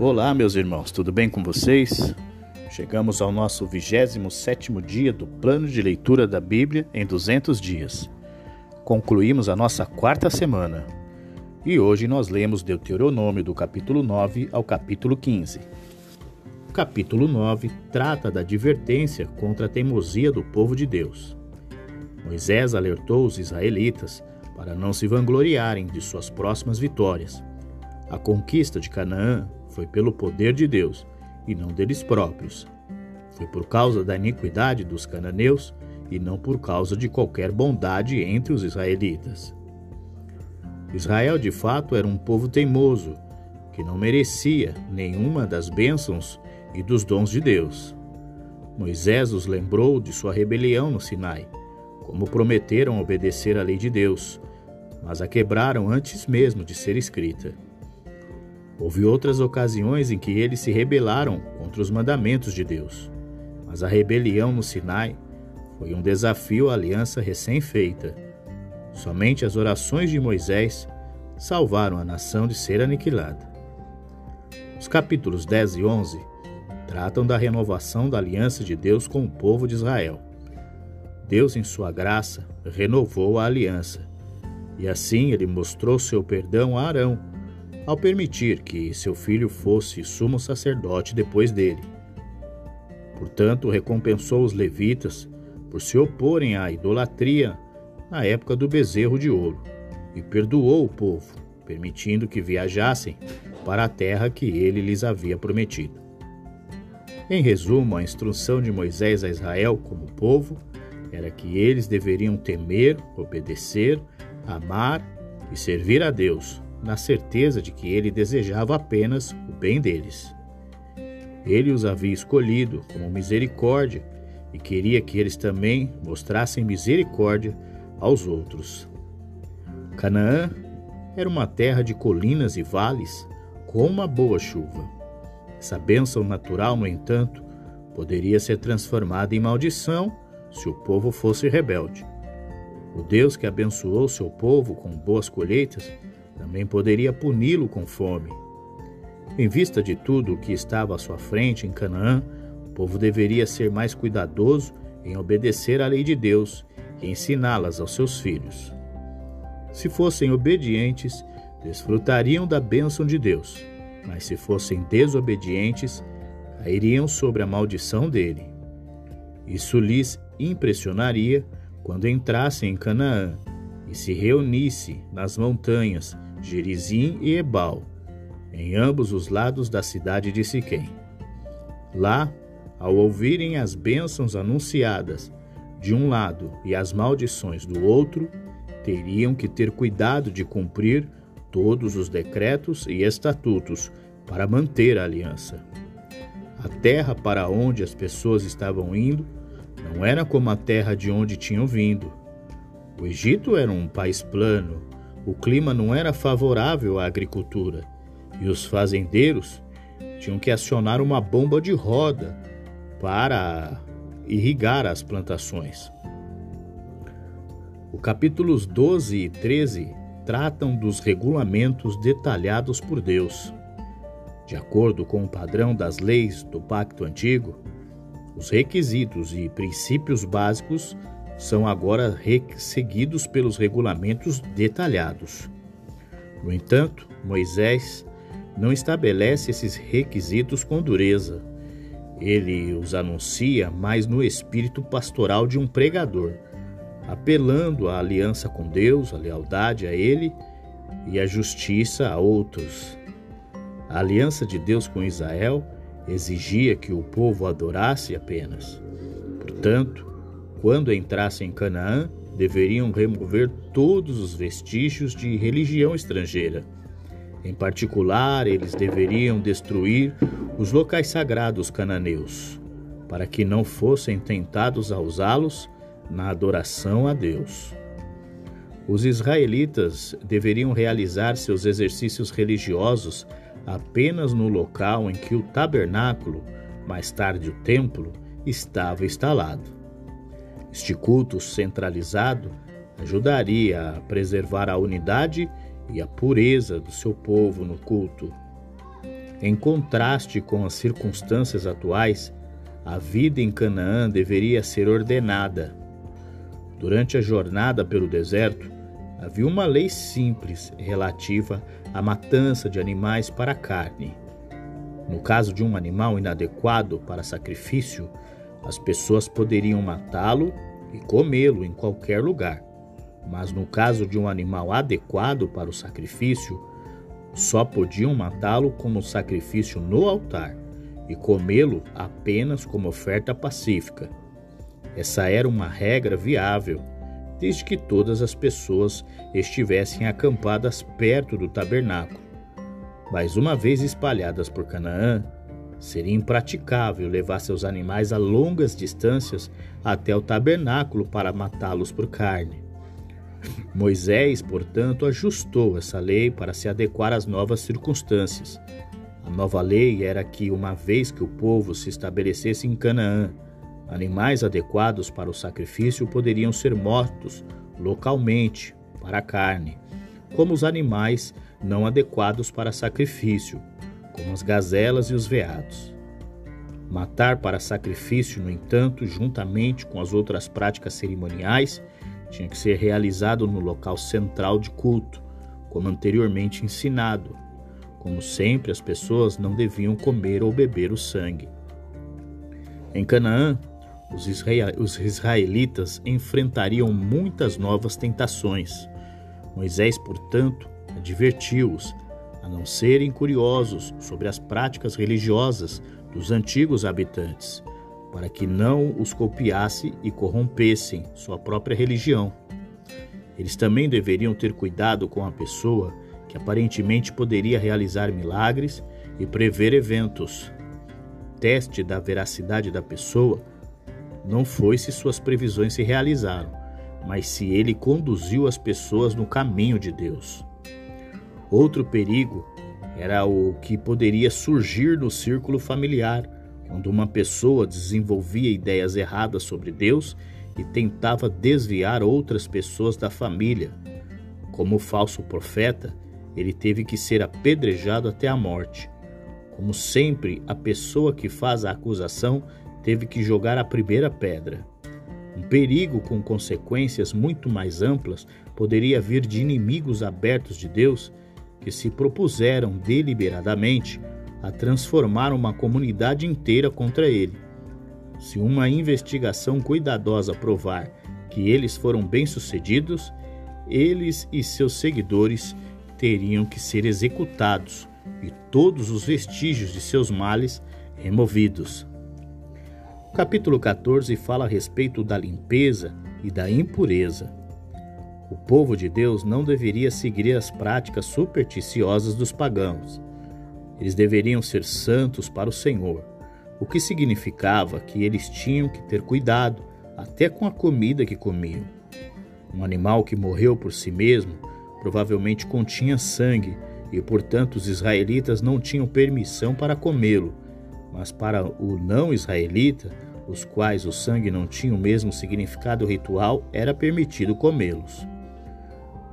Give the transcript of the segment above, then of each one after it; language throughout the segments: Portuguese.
Olá, meus irmãos, tudo bem com vocês? Chegamos ao nosso 27 dia do plano de leitura da Bíblia em 200 dias. Concluímos a nossa quarta semana e hoje nós lemos Deuteronômio do capítulo 9 ao capítulo 15. O capítulo 9 trata da advertência contra a teimosia do povo de Deus. Moisés alertou os israelitas para não se vangloriarem de suas próximas vitórias. A conquista de Canaã foi pelo poder de Deus e não deles próprios. Foi por causa da iniquidade dos cananeus e não por causa de qualquer bondade entre os israelitas. Israel de fato era um povo teimoso, que não merecia nenhuma das bênçãos e dos dons de Deus. Moisés os lembrou de sua rebelião no Sinai, como prometeram obedecer à lei de Deus, mas a quebraram antes mesmo de ser escrita. Houve outras ocasiões em que eles se rebelaram contra os mandamentos de Deus, mas a rebelião no Sinai foi um desafio à aliança recém-feita. Somente as orações de Moisés salvaram a nação de ser aniquilada. Os capítulos 10 e 11 tratam da renovação da aliança de Deus com o povo de Israel. Deus, em sua graça, renovou a aliança, e assim ele mostrou seu perdão a Arão ao permitir que seu filho fosse sumo sacerdote depois dele. Portanto, recompensou os levitas por se oporem à idolatria na época do bezerro de ouro e perdoou o povo, permitindo que viajassem para a terra que ele lhes havia prometido. Em resumo, a instrução de Moisés a Israel como povo era que eles deveriam temer, obedecer, amar e servir a Deus na certeza de que ele desejava apenas o bem deles. Ele os havia escolhido como misericórdia e queria que eles também mostrassem misericórdia aos outros. Canaã era uma terra de colinas e vales com uma boa chuva. Essa bênção natural, no entanto, poderia ser transformada em maldição se o povo fosse rebelde. O Deus que abençoou seu povo com boas colheitas também poderia puni-lo com fome. Em vista de tudo o que estava à sua frente em Canaã, o povo deveria ser mais cuidadoso em obedecer à lei de Deus e ensiná-las aos seus filhos. Se fossem obedientes, desfrutariam da bênção de Deus, mas se fossem desobedientes, cairiam sobre a maldição dele. Isso lhes impressionaria quando entrassem em Canaã e se reunisse nas montanhas Gerizim e Ebal, em ambos os lados da cidade de Siquém. Lá, ao ouvirem as bênçãos anunciadas de um lado e as maldições do outro, teriam que ter cuidado de cumprir todos os decretos e estatutos para manter a aliança. A terra para onde as pessoas estavam indo não era como a terra de onde tinham vindo. O Egito era um país plano, o clima não era favorável à agricultura e os fazendeiros tinham que acionar uma bomba de roda para irrigar as plantações. Os capítulos 12 e 13 tratam dos regulamentos detalhados por Deus. De acordo com o padrão das leis do Pacto Antigo, os requisitos e princípios básicos são agora seguidos pelos regulamentos detalhados. No entanto, Moisés não estabelece esses requisitos com dureza. Ele os anuncia mais no espírito pastoral de um pregador, apelando à aliança com Deus, à lealdade a Ele e à justiça a outros. A aliança de Deus com Israel exigia que o povo adorasse apenas. Portanto, quando entrassem em Canaã, deveriam remover todos os vestígios de religião estrangeira. Em particular, eles deveriam destruir os locais sagrados cananeus, para que não fossem tentados a usá-los na adoração a Deus. Os israelitas deveriam realizar seus exercícios religiosos apenas no local em que o tabernáculo, mais tarde o templo, estava instalado. Este culto centralizado ajudaria a preservar a unidade e a pureza do seu povo no culto. Em contraste com as circunstâncias atuais, a vida em Canaã deveria ser ordenada. Durante a jornada pelo deserto, havia uma lei simples relativa à matança de animais para carne. No caso de um animal inadequado para sacrifício, as pessoas poderiam matá-lo e comê-lo em qualquer lugar. Mas no caso de um animal adequado para o sacrifício, só podiam matá-lo como sacrifício no altar e comê-lo apenas como oferta pacífica. Essa era uma regra viável, desde que todas as pessoas estivessem acampadas perto do tabernáculo. Mas uma vez espalhadas por Canaã, seria impraticável levar seus animais a longas distâncias até o tabernáculo para matá-los por carne. Moisés, portanto, ajustou essa lei para se adequar às novas circunstâncias. A nova lei era que, uma vez que o povo se estabelecesse em Canaã, animais adequados para o sacrifício poderiam ser mortos localmente para a carne, como os animais não adequados para sacrifício, como as gazelas e os veados. Matar para sacrifício, no entanto, juntamente com as outras práticas cerimoniais, tinha que ser realizado no local central de culto, como anteriormente ensinado. Como sempre, as pessoas não deviam comer ou beber o sangue. Em Canaã, os, israelitas enfrentariam muitas novas tentações. Moisés, portanto, advertiu-os a não serem curiosos sobre as práticas religiosas dos antigos habitantes, para que não os copiasse e corrompessem sua própria religião. Eles também deveriam ter cuidado com a pessoa que aparentemente poderia realizar milagres e prever eventos. Teste da veracidade da pessoa não foi se suas previsões se realizaram, mas se ele conduziu as pessoas no caminho de Deus. Outro perigo era o que poderia surgir no círculo familiar quando uma pessoa desenvolvia ideias erradas sobre Deus e tentava desviar outras pessoas da família. Como falso profeta, ele teve que ser apedrejado até a morte. Como sempre, a pessoa que faz a acusação teve que jogar a primeira pedra. Um perigo com consequências muito mais amplas poderia vir de inimigos abertos de Deus que se propuseram deliberadamente a transformar uma comunidade inteira contra ele. Se uma investigação cuidadosa provar que eles foram bem-sucedidos, eles e seus seguidores teriam que ser executados e todos os vestígios de seus males removidos. O capítulo 14 fala a respeito da limpeza e da impureza. O povo de Deus não deveria seguir as práticas supersticiosas dos pagãos. Eles deveriam ser santos para o Senhor, o que significava que eles tinham que ter cuidado até com a comida que comiam. Um animal que morreu por si mesmo provavelmente continha sangue e, portanto, os israelitas não tinham permissão para comê-lo. Mas para o não israelita, os quais o sangue não tinha o mesmo significado ritual, era permitido comê-los.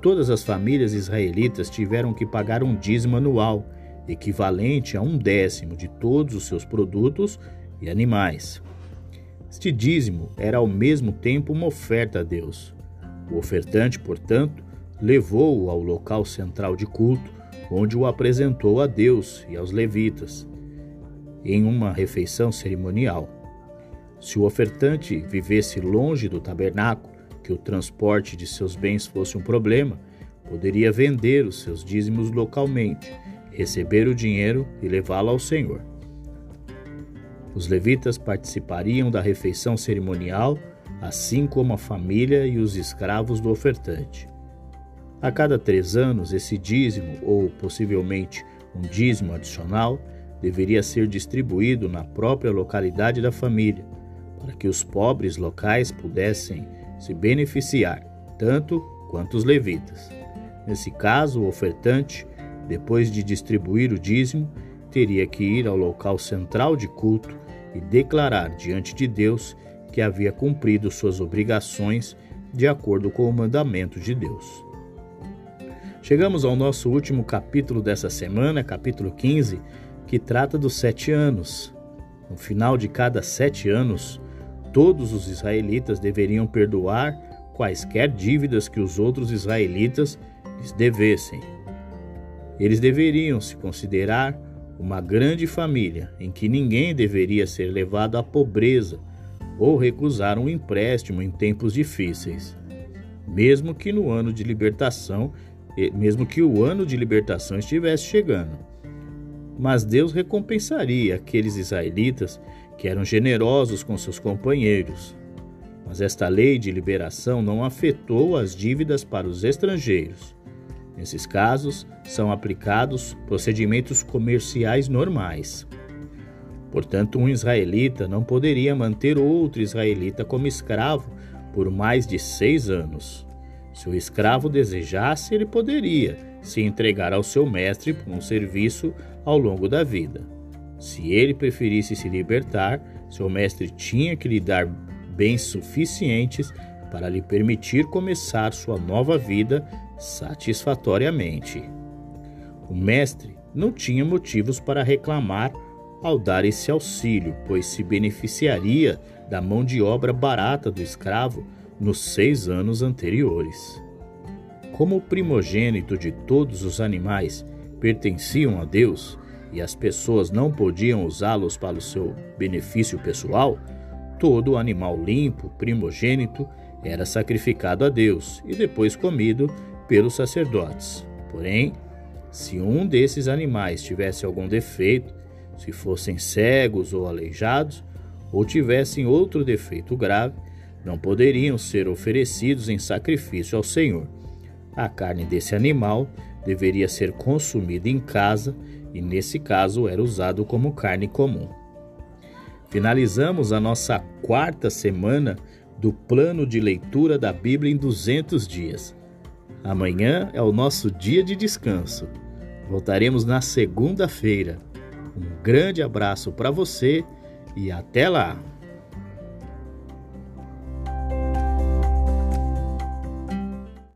Todas as famílias israelitas tiveram que pagar um dízimo anual equivalente a um décimo de todos os seus produtos e animais. Este dízimo era ao mesmo tempo uma oferta a Deus. O ofertante, portanto, levou-o ao local central de culto, onde o apresentou a Deus e aos levitas, em uma refeição cerimonial. Se o ofertante vivesse longe do tabernáculo, que o transporte de seus bens fosse um problema, poderia vender os seus dízimos localmente receber o dinheiro e levá-lo ao Senhor. Os levitas participariam da refeição cerimonial, assim como a família e os escravos do ofertante. A cada três anos, esse dízimo, ou possivelmente um dízimo adicional, deveria ser distribuído na própria localidade da família, para que os pobres locais pudessem se beneficiar, tanto quanto os levitas. Nesse caso, o ofertante depois de distribuir o dízimo, teria que ir ao local central de culto e declarar diante de Deus que havia cumprido suas obrigações de acordo com o mandamento de Deus. Chegamos ao nosso último capítulo dessa semana, capítulo 15, que trata dos sete anos. No final de cada sete anos, todos os israelitas deveriam perdoar quaisquer dívidas que os outros israelitas lhes devessem. Eles deveriam se considerar uma grande família em que ninguém deveria ser levado à pobreza ou recusar um empréstimo em tempos difíceis, mesmo que no ano de libertação, mesmo que o ano de libertação estivesse chegando. Mas Deus recompensaria aqueles israelitas que eram generosos com seus companheiros. Mas esta lei de liberação não afetou as dívidas para os estrangeiros. Nesses casos, são aplicados procedimentos comerciais normais. Portanto, um israelita não poderia manter outro israelita como escravo por mais de seis anos. Se o escravo desejasse, ele poderia se entregar ao seu mestre por um serviço ao longo da vida. Se ele preferisse se libertar, seu mestre tinha que lhe dar bens suficientes para lhe permitir começar sua nova vida satisfatoriamente. O mestre não tinha motivos para reclamar ao dar esse auxílio, pois se beneficiaria da mão de obra barata do escravo nos seis anos anteriores. Como o primogênito de todos os animais pertenciam a Deus e as pessoas não podiam usá-los para o seu benefício pessoal, todo animal limpo, primogênito, era sacrificado a Deus e depois comido pelos sacerdotes. Porém, se um desses animais tivesse algum defeito, se fossem cegos ou aleijados, ou tivessem outro defeito grave, não poderiam ser oferecidos em sacrifício ao Senhor. A carne desse animal deveria ser consumida em casa e, nesse caso, era usado como carne comum. Finalizamos a nossa quarta semana do plano de leitura da Bíblia em 200 dias. Amanhã é o nosso dia de descanso. Voltaremos na segunda-feira. Um grande abraço para você e até lá!